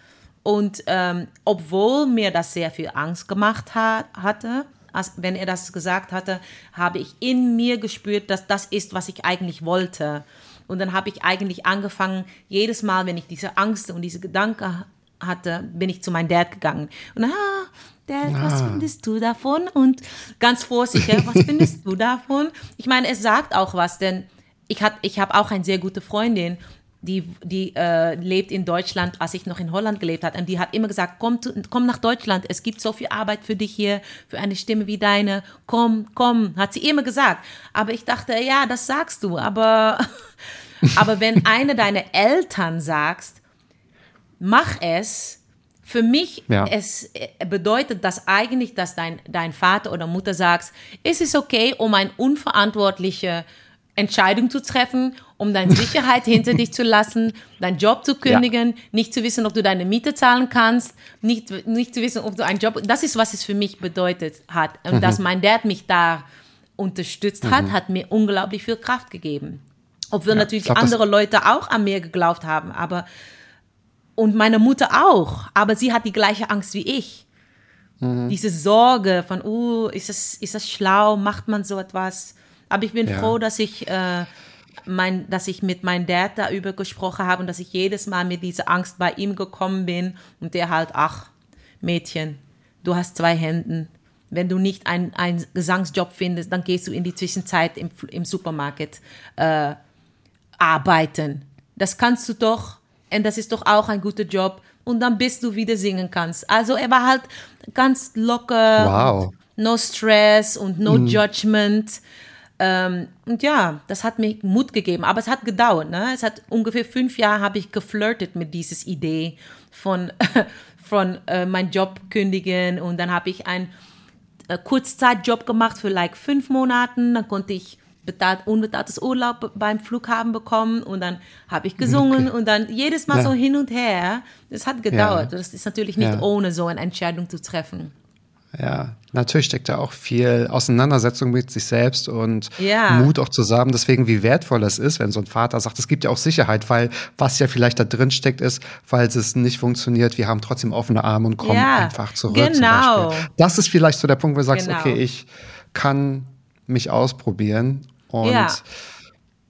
Und ähm, obwohl mir das sehr viel Angst gemacht ha hatte, als, wenn er das gesagt hatte, habe ich in mir gespürt, dass das ist, was ich eigentlich wollte. Und dann habe ich eigentlich angefangen, jedes Mal, wenn ich diese Angst und diese Gedanken hatte, bin ich zu meinem Dad gegangen. Und ah, Dad, was findest du davon? Und ganz vorsichtig, was findest du davon? Ich meine, es sagt auch was, denn ich, hat, ich habe auch eine sehr gute Freundin, die, die äh, lebt in Deutschland, als ich noch in Holland gelebt habe. Und die hat immer gesagt, komm, komm nach Deutschland, es gibt so viel Arbeit für dich hier, für eine Stimme wie deine. Komm, komm, hat sie immer gesagt. Aber ich dachte, ja, das sagst du. Aber, aber wenn eine deiner Eltern sagst, mach es, für mich, Ja. es äh, bedeutet das eigentlich, dass dein, dein Vater oder Mutter sagt, es ist okay, um eine unverantwortliche Entscheidung zu treffen, um deine Sicherheit hinter dich zu lassen, deinen Job zu kündigen, nicht zu wissen, ob du deine Miete zahlen kannst, nicht, nicht zu wissen, ob du einen Job, das ist, was es für mich bedeutet hat. Und Mhm. dass mein Dad mich da unterstützt hat, hat mir unglaublich viel Kraft gegeben. Obwohl Ja, natürlich ich glaub, andere Leute auch an mir geglaubt haben, aber und meine Mutter auch, aber sie hat die gleiche Angst wie ich. Mhm. Diese Sorge von, uh, ist das, ist das schlau, macht man so etwas? Aber ich bin Ja. froh, dass ich, äh, mein, dass ich mit meinem Dad darüber gesprochen habe und dass ich jedes Mal mit dieser Angst bei ihm gekommen bin und der halt, ach, Mädchen, du hast zwei Hände. Wenn du nicht einen, einen Gesangsjob findest, dann gehst du in die Zwischenzeit im, im Supermarkt äh, arbeiten. Das kannst du doch. Und das ist doch auch ein guter Job. Und dann bist du wieder singen kannst. Also er war halt ganz locker. Wow. No stress und no judgment. Ähm, und ja, das hat mir Mut gegeben, aber es hat gedauert. Ne? Es hat ungefähr fünf Jahre habe ich geflirtet mit dieser Idee von, von äh, meinen Job kündigen und dann habe ich einen äh, Kurzzeitjob gemacht für like fünf Monaten. Dann konnte ich bezahlt, unbezahltes Urlaub beim Flughafen bekommen und dann habe ich gesungen okay. und dann jedes Mal ja. so hin und her. Das hat gedauert. Ja. Das ist natürlich nicht ja. ohne so eine Entscheidung zu treffen. Ja, natürlich steckt da auch viel Auseinandersetzung mit sich selbst und ja. Mut auch zusammen. Deswegen, wie wertvoll es ist, wenn so ein Vater sagt, es gibt ja auch Sicherheit, weil was ja vielleicht da drin steckt, ist, falls es nicht funktioniert, wir haben trotzdem offene Arme und kommen ja, einfach zurück. Genau. Das ist vielleicht so der Punkt, wo du sagst, genau. okay, ich kann mich ausprobieren und ja.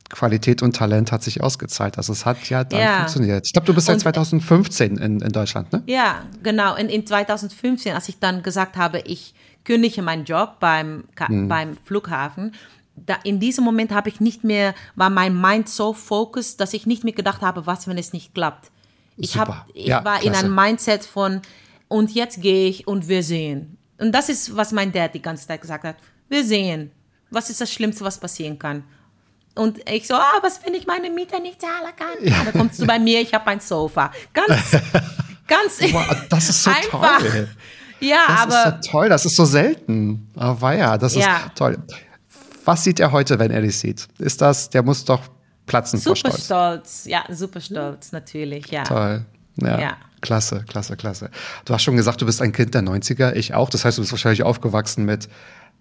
Qualität und Talent hat sich ausgezahlt. Also es hat ja dann ja. funktioniert. Ich glaube, du bist seit 2015 in, in Deutschland, ne? Ja, genau. In, in 2015, als ich dann gesagt habe, ich kündige meinen Job beim, hm. beim Flughafen, da, in diesem Moment habe ich nicht mehr, war mein Mind so focused, dass ich nicht mehr gedacht habe, was, wenn es nicht klappt. Ich, hab, ich ja, war klasse. in einem Mindset von, und jetzt gehe ich und wir sehen. Und das ist, was mein Dad die ganze Zeit gesagt hat. Wir sehen. Was ist das Schlimmste, was passieren kann? Und ich so, ah, was, wenn ich meine Miete nicht zahlen kann? Ja. Da kommst du bei mir, ich habe ein Sofa. Ganz, ganz Das ist so einfach. toll. Ja, das aber. Das ist so toll, das ist so selten. Aber ja, das ja. ist toll. Was sieht er heute, wenn er dich sieht? Ist das, der muss doch platzen super vor Stolz. stolz, ja, super stolz, natürlich, ja. Toll. Ja. ja. Klasse, klasse, klasse. Du hast schon gesagt, du bist ein Kind der 90er, ich auch. Das heißt, du bist wahrscheinlich aufgewachsen mit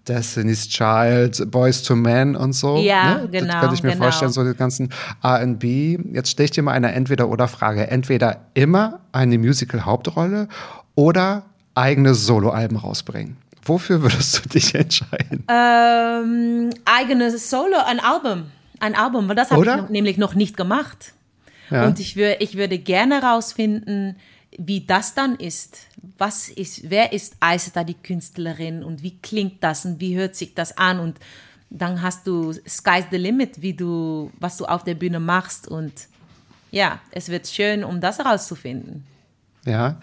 Destiny's Child, Boys to Men und so. Ja, ne? genau. Das könnte ich mir genau. vorstellen, so die ganzen R&B. Jetzt stelle ich dir mal eine Entweder-oder-Frage. Entweder immer eine Musical-Hauptrolle oder eigene Soloalben rausbringen. Wofür würdest du dich entscheiden? Ähm, eigenes Solo, ein Album. Ein Album, weil das habe ich noch, nämlich noch nicht gemacht. Ja. Und ich, wür, ich würde gerne rausfinden, wie das dann ist. Was ist, wer ist Aisata die Künstlerin und wie klingt das und wie hört sich das an und dann hast du Sky's the Limit, wie du, was du auf der Bühne machst und ja, es wird schön, um das herauszufinden. Ja,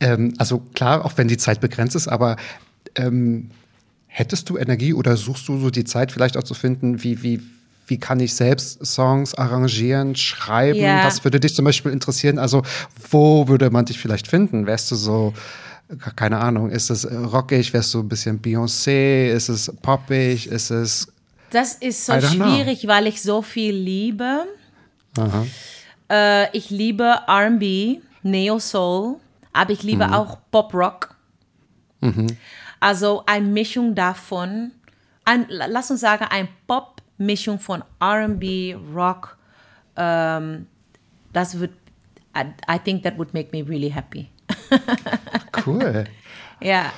ähm, also klar, auch wenn die Zeit begrenzt ist, aber ähm, hättest du Energie oder suchst du so die Zeit vielleicht auch zu finden, wie, wie, wie kann ich selbst Songs arrangieren, schreiben? Ja. Was würde dich zum Beispiel interessieren? Also, wo würde man dich vielleicht finden? Wärst du so, keine Ahnung, ist es rockig? Wärst du ein bisschen Beyoncé? Ist es poppig? Ist es. Das ist so schwierig, know. weil ich so viel liebe. Äh, ich liebe RB, Neo Soul, aber ich liebe mhm. auch Pop Rock. Mhm. Also eine Mischung davon. Ein, lass uns sagen, ein Pop Mischung von R&B, Rock. Um, das wird, I, I think that would make me really happy. cool. ja.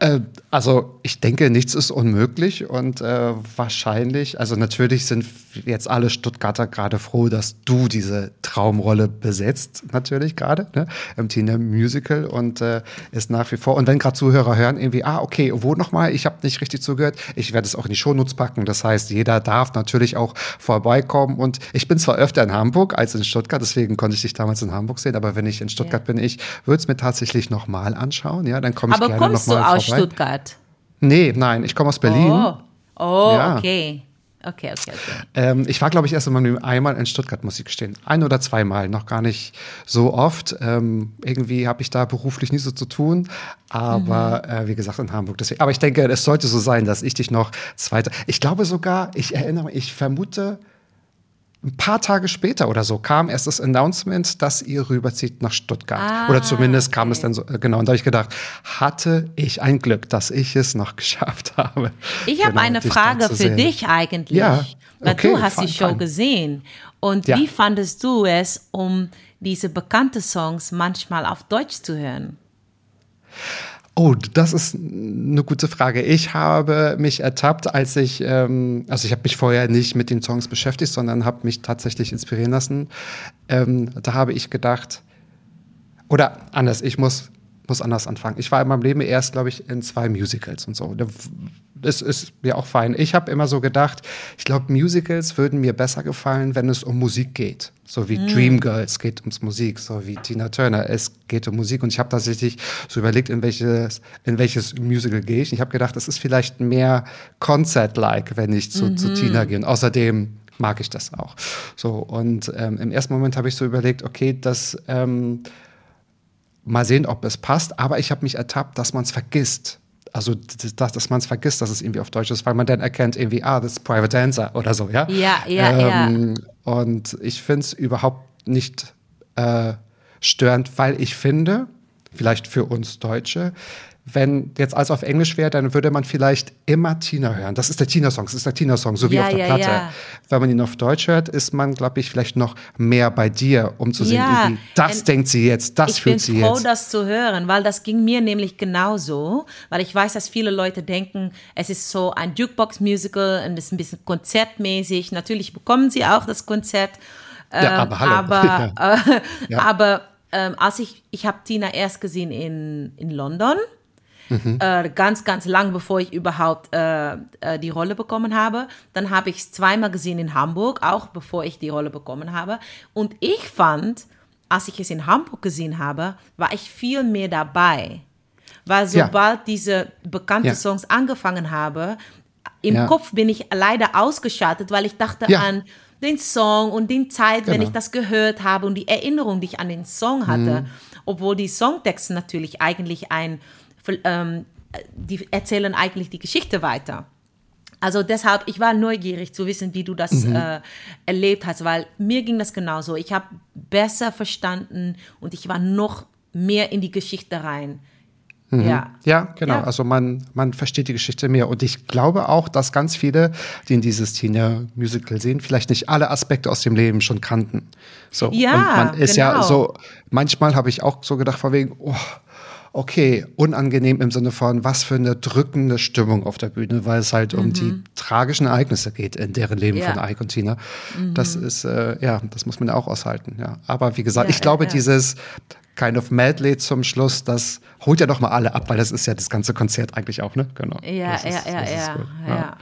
Äh, also ich denke, nichts ist unmöglich und äh, wahrscheinlich, also natürlich sind jetzt alle Stuttgarter gerade froh, dass du diese Traumrolle besetzt, natürlich gerade, ne, im Tina Musical und äh, ist nach wie vor. Und wenn gerade Zuhörer hören, irgendwie, ah, okay, wo nochmal? Ich habe nicht richtig zugehört. Ich werde es auch in die Shownotes packen. Das heißt, jeder darf natürlich auch vorbeikommen. Und ich bin zwar öfter in Hamburg als in Stuttgart, deswegen konnte ich dich damals in Hamburg sehen, aber wenn ich in Stuttgart ja. bin, ich würde es mir tatsächlich nochmal anschauen. Ja, dann komme ich aber gerne nochmal vorbei. Aus Stuttgart? Nee, nein, ich komme aus Berlin. Oh, oh ja. okay. Okay, okay, okay. Ähm, ich war, glaube ich, erst einmal in Stuttgart, muss ich gestehen. Ein oder zweimal, noch gar nicht so oft. Ähm, irgendwie habe ich da beruflich nie so zu tun. Aber mhm. äh, wie gesagt, in Hamburg. Deswegen. Aber ich denke, es sollte so sein, dass ich dich noch zweite. Ich glaube sogar, ich erinnere mich, ich vermute, ein paar Tage später oder so kam erst das Announcement, dass ihr rüberzieht nach Stuttgart. Ah, oder zumindest kam es dann so, äh, genau. Und da habe ich gedacht, hatte ich ein Glück, dass ich es noch geschafft habe. Ich habe genau, eine Frage für dich eigentlich. Ja, weil okay, du hast die Show fein. gesehen. Und ja. wie fandest du es, um diese bekannten Songs manchmal auf Deutsch zu hören? Oh, das ist eine gute Frage. Ich habe mich ertappt, als ich, ähm, also ich habe mich vorher nicht mit den Songs beschäftigt, sondern habe mich tatsächlich inspirieren lassen. Ähm, da habe ich gedacht, oder anders, ich muss muss anders anfangen. Ich war in meinem Leben erst, glaube ich, in zwei Musicals und so. Das ist mir auch fein. Ich habe immer so gedacht, ich glaube, Musicals würden mir besser gefallen, wenn es um Musik geht. So wie mm. Dreamgirls geht ums Musik, so wie Tina Turner, es geht um Musik. Und ich habe tatsächlich so überlegt, in welches, in welches Musical gehe ich. Ich habe gedacht, es ist vielleicht mehr Concert-like, wenn ich zu, mhm. zu Tina gehe. Und außerdem mag ich das auch. So, und ähm, im ersten Moment habe ich so überlegt, okay, das ähm, mal sehen, ob es passt, aber ich habe mich ertappt, dass man es vergisst. Also, dass, dass man es vergisst, dass es irgendwie auf Deutsch ist, weil man dann erkennt irgendwie, ah, das ist Private Dancer oder so, ja? Ja, ja, ähm, ja. Und ich finde es überhaupt nicht äh, störend, weil ich finde, vielleicht für uns Deutsche, wenn jetzt alles auf Englisch wäre, dann würde man vielleicht immer Tina hören. Das ist der Tina-Song, das ist der Tina-Song, so wie ja, auf der ja, Platte. Ja. Wenn man ihn auf Deutsch hört, ist man, glaube ich, vielleicht noch mehr bei dir, um zu sehen, das Und denkt sie jetzt, das fühlt sie jetzt. Ich bin froh, das zu hören, weil das ging mir nämlich genauso, weil ich weiß, dass viele Leute denken, es ist so ein Jukebox-Musical und es ist ein bisschen konzertmäßig. Natürlich bekommen sie auch das Konzert. Ja, aber hallo. Aber, äh, aber ähm, als ich, ich habe Tina erst gesehen in, in London Mhm. Äh, ganz, ganz lang, bevor ich überhaupt äh, äh, die Rolle bekommen habe. Dann habe ich es zweimal gesehen in Hamburg, auch bevor ich die Rolle bekommen habe. Und ich fand, als ich es in Hamburg gesehen habe, war ich viel mehr dabei. Weil sobald ja. diese bekannten ja. Songs angefangen haben, im ja. Kopf bin ich leider ausgeschaltet, weil ich dachte an den Song und die Zeit, genau. wenn ich das gehört habe und die Erinnerung, die ich an den Song hatte. Mhm. Obwohl die Songtexte natürlich eigentlich ein ähm, die erzählen eigentlich die Geschichte weiter. Also deshalb, ich war neugierig zu wissen, wie du das mhm. äh, erlebt hast, weil mir ging das genauso. Ich habe besser verstanden und ich war noch mehr in die Geschichte rein. Mhm. Ja. ja, genau. Ja. Also man, man versteht die Geschichte mehr. Und ich glaube auch, dass ganz viele, die in dieses Tina-Musical sehen, vielleicht nicht alle Aspekte aus dem Leben schon kannten. So. Ja, und man ist genau. ja so, manchmal habe ich auch so gedacht, vor wegen, oh, okay, unangenehm im Sinne von, was für eine drückende Stimmung auf der Bühne, weil es halt mhm. um die mhm. tragischen Ereignisse geht in deren Leben ja. von Ike und Tina. Mhm. Das ist, äh, ja, das muss man ja auch aushalten, ja. Aber wie gesagt, ja, ich glaube, ja, dieses kind of Medley zum Schluss, das holt ja doch mal alle ab, weil das ist ja das ganze Konzert eigentlich auch, ne? Genau. Ja, ist, ja, ja, ja, ja.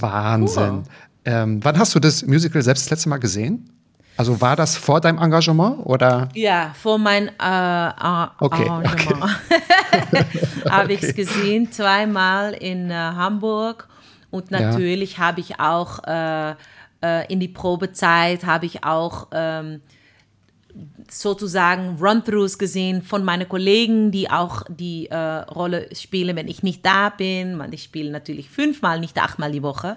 Wahnsinn. Cool. Ähm, wann hast du das Musical selbst das letzte Mal gesehen? Also war das vor deinem Engagement oder? Ja, vor meinem äh, okay, Engagement. Okay. habe ich es gesehen, zweimal in äh, Hamburg. Und natürlich ja. habe ich auch äh, äh, in die Probezeit, habe ich auch ähm, sozusagen Run-Throughs gesehen von meinen Kollegen, die auch die äh, Rolle spielen, wenn ich nicht da bin. Ich spiele natürlich fünfmal, nicht achtmal die Woche.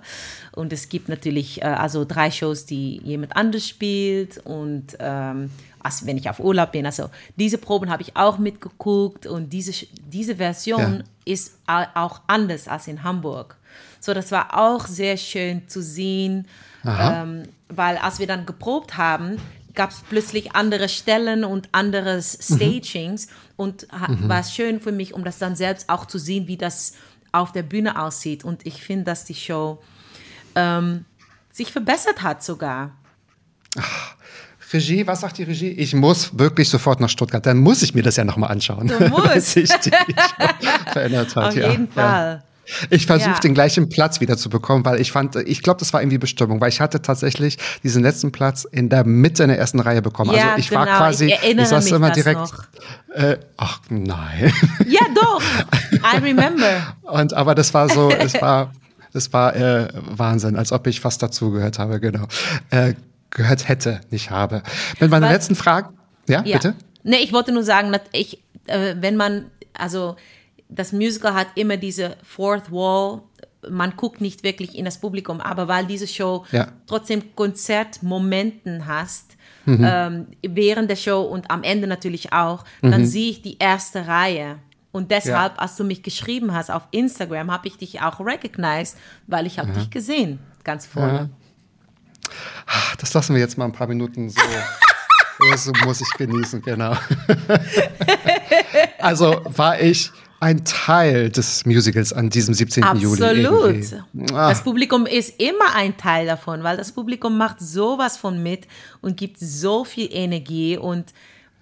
Und es gibt natürlich äh, also drei Shows, die jemand anders spielt. Und ähm, also wenn ich auf Urlaub bin, also diese Proben habe ich auch mitgeguckt. Und diese, diese Version ja. ist auch anders als in Hamburg. So, das war auch sehr schön zu sehen, ähm, weil als wir dann geprobt haben, gab es plötzlich andere Stellen und andere Stagings. Mhm. Und mhm. war schön für mich, um das dann selbst auch zu sehen, wie das auf der Bühne aussieht. Und ich finde, dass die Show ähm, sich verbessert hat sogar. Ach. Regie, was sagt die Regie? Ich muss wirklich sofort nach Stuttgart. Dann muss ich mir das ja nochmal anschauen. Du musst. sich die, verändert hat. Auf jeden ja. Ich versuche ja. den gleichen Platz wieder zu bekommen, weil ich fand, ich glaube, das war irgendwie Bestimmung, weil ich hatte tatsächlich diesen letzten Platz in der Mitte in der ersten Reihe bekommen. Ja, also ich genau. war quasi, ich, ich saß immer direkt. Äh, ach nein. Ja, doch. I remember. Und aber das war so, es war, es war äh, Wahnsinn, als ob ich fast dazugehört habe, genau. Äh, gehört hätte, nicht habe. Mit meiner letzten Frage, ja, ja, bitte. Nee, ich wollte nur sagen, ich, äh, wenn man, also das Musical hat immer diese Fourth Wall. Man guckt nicht wirklich in das Publikum, aber weil diese Show ja. trotzdem Konzertmomenten hast, mhm. ähm, während der Show und am Ende natürlich auch, mhm. dann sehe ich die erste Reihe. Und deshalb, ja. als du mich geschrieben hast auf Instagram, habe ich dich auch recognized, weil ich habe mhm. dich gesehen, ganz vorne. Ja. Das lassen wir jetzt mal ein paar Minuten so. so muss ich genießen, genau. also war ich ein Teil des Musicals an diesem 17. Absolut. Juli. Absolut. Ah. Das Publikum ist immer ein Teil davon, weil das Publikum macht sowas von mit und gibt so viel Energie. Und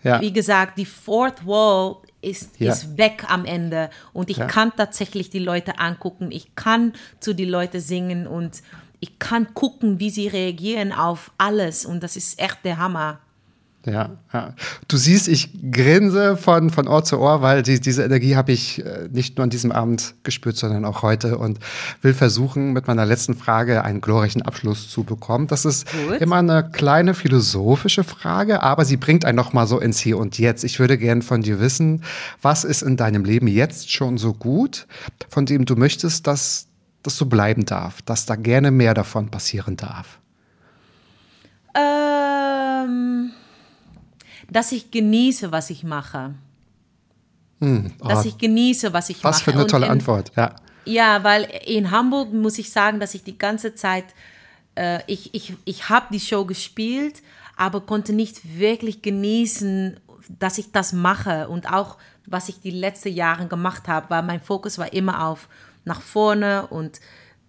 ja. wie gesagt, die Fourth Wall ist, Ja. ist weg am Ende. Und ich Ja. kann tatsächlich die Leute angucken, ich kann zu die Leute singen und ich kann gucken, wie sie reagieren auf alles. Und das ist echt der Hammer. Ja, ja. Du siehst, ich grinse von, von Ohr zu Ohr, weil die, diese Energie habe ich äh, nicht nur an diesem Abend gespürt, sondern auch heute und will versuchen, mit meiner letzten Frage einen glorreichen Abschluss zu bekommen. Das ist Gut. immer eine kleine philosophische Frage, aber sie bringt einen nochmal so ins Hier und Jetzt. Ich würde gern von dir wissen, was ist in deinem Leben jetzt schon so gut, von dem du möchtest, dass das so bleiben darf, dass da gerne mehr davon passieren darf? Ähm, dass ich genieße, was ich mache. dass Oh, ich genieße, was ich was mache. für eine tolle in, Antwort, ja. Ja, weil in Hamburg muss ich sagen, dass ich die ganze Zeit, äh, ich, ich, ich habe die Show gespielt, aber konnte nicht wirklich genießen, dass ich das mache und auch, was ich die letzten Jahre gemacht habe, weil mein Fokus war immer auf nach vorne und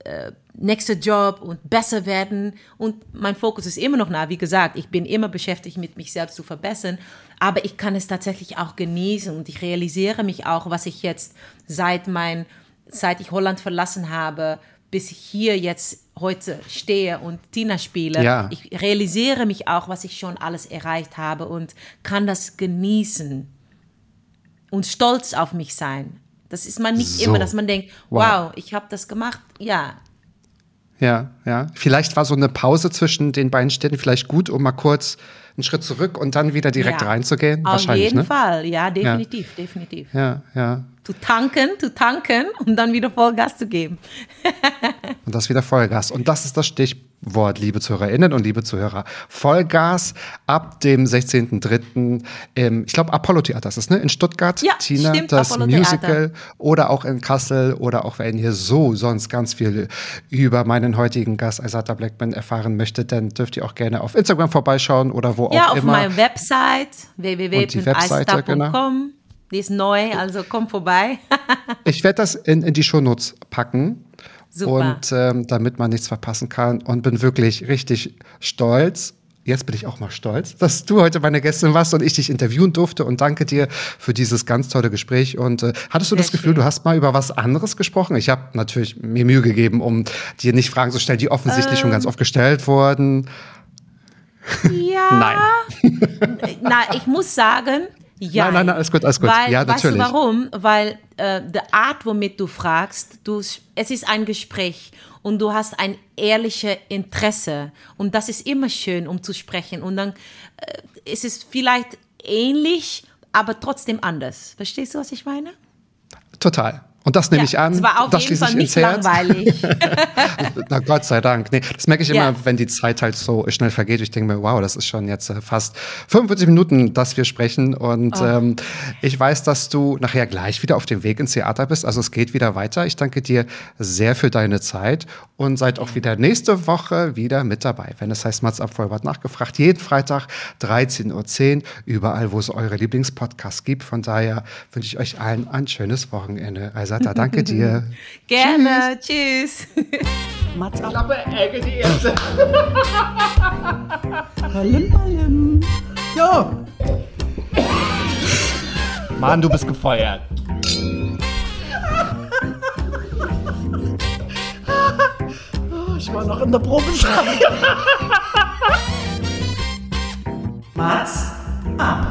äh, nächster Job und besser werden. Und mein Fokus ist immer noch nah. Wie gesagt, ich bin immer beschäftigt mit mich selbst zu verbessern. Aber ich kann es tatsächlich auch genießen und ich realisiere mich auch, was ich jetzt seit mein, seit ich Holland verlassen habe, bis ich hier jetzt heute stehe und Tina spiele. Ja. Ich realisiere mich auch, was ich schon alles erreicht habe und kann das genießen und stolz auf mich sein. Das ist man nicht So. immer, dass man denkt, Wow. wow, ich habe das gemacht. Ja, Ja, ja. Vielleicht war so eine Pause zwischen den beiden Städten vielleicht gut, um mal kurz einen Schritt zurück und dann wieder direkt ja. reinzugehen. Auf Wahrscheinlich, jeden ne? Fall, ja, definitiv, definitiv. Ja, ja. Zu tanken, zu tanken und dann wieder Vollgas zu geben. Und das wieder Vollgas. Und das ist das Stichwort, liebe ZuhörerInnen und liebe Zuhörer. Vollgas ab dem 16.03. im, ich glaube, Apollo-Theater ist es, ne? In Stuttgart. Ja, Tina, stimmt, das. Musical. Oder auch in Kassel. Oder auch, wenn ihr so sonst ganz viel über meinen heutigen Gast Isata Blackman erfahren möchtet, dann dürft ihr auch gerne auf Instagram vorbeischauen oder wo Ja, auch auf immer. meiner Website www.eistar.com. genau. Die ist neu, also komm vorbei. Ich werde das in, in die Shownotes packen. Super. Und ähm, damit man nichts verpassen kann. Und bin wirklich richtig stolz. Jetzt bin ich auch mal stolz, dass du heute meine Gästin warst und ich dich interviewen durfte. Und danke dir für dieses ganz tolle Gespräch. Und äh, hattest du Sehr das Gefühl, schön. du hast mal über was anderes gesprochen? Ich habe natürlich mir Mühe gegeben, um dir nicht Fragen zu stellen, die offensichtlich schon Ähm. ganz oft gestellt wurden. Ja. Nein. Na, ich muss sagen, ja. Nein, nein, nein, alles gut, alles gut. Weil, Ja, weißt natürlich. du warum? Weil äh, die Art, womit du fragst, du, es ist ein Gespräch und du hast ein ehrliches Interesse. Und das ist immer schön, um zu sprechen. Und dann äh, ist es vielleicht ähnlich, aber trotzdem anders. Verstehst du, was ich meine? Total. Und das nehme ich an. Es war auf das jeden Fall nicht Herz. langweilig. Na Gott sei Dank. Nee, das merke ich Ja. immer, wenn die Zeit halt so schnell vergeht. Ich denke mir, wow, das ist schon jetzt äh, fast 45 Minuten, dass wir sprechen. Und Oh. ähm, ich weiß, dass du nachher gleich wieder auf dem Weg ins Theater bist. Also es geht wieder weiter. Ich danke dir sehr für deine Zeit und seid auch wieder nächste Woche wieder mit dabei. Wenn es heißt, Mats ab Vollbart nachgefragt. Jeden Freitag 13.10 Uhr, überall, wo es eure Lieblingspodcasts gibt. Von daher wünsche ich euch allen ein schönes Wochenende. Also da danke dir. Gerne. Tschüss. Mats ab. Klappe, Ecke, die erste. Hallim, hallim. Ja. Mann, du bist gefeuert. Ich war noch in der Probeschale. Mats ab.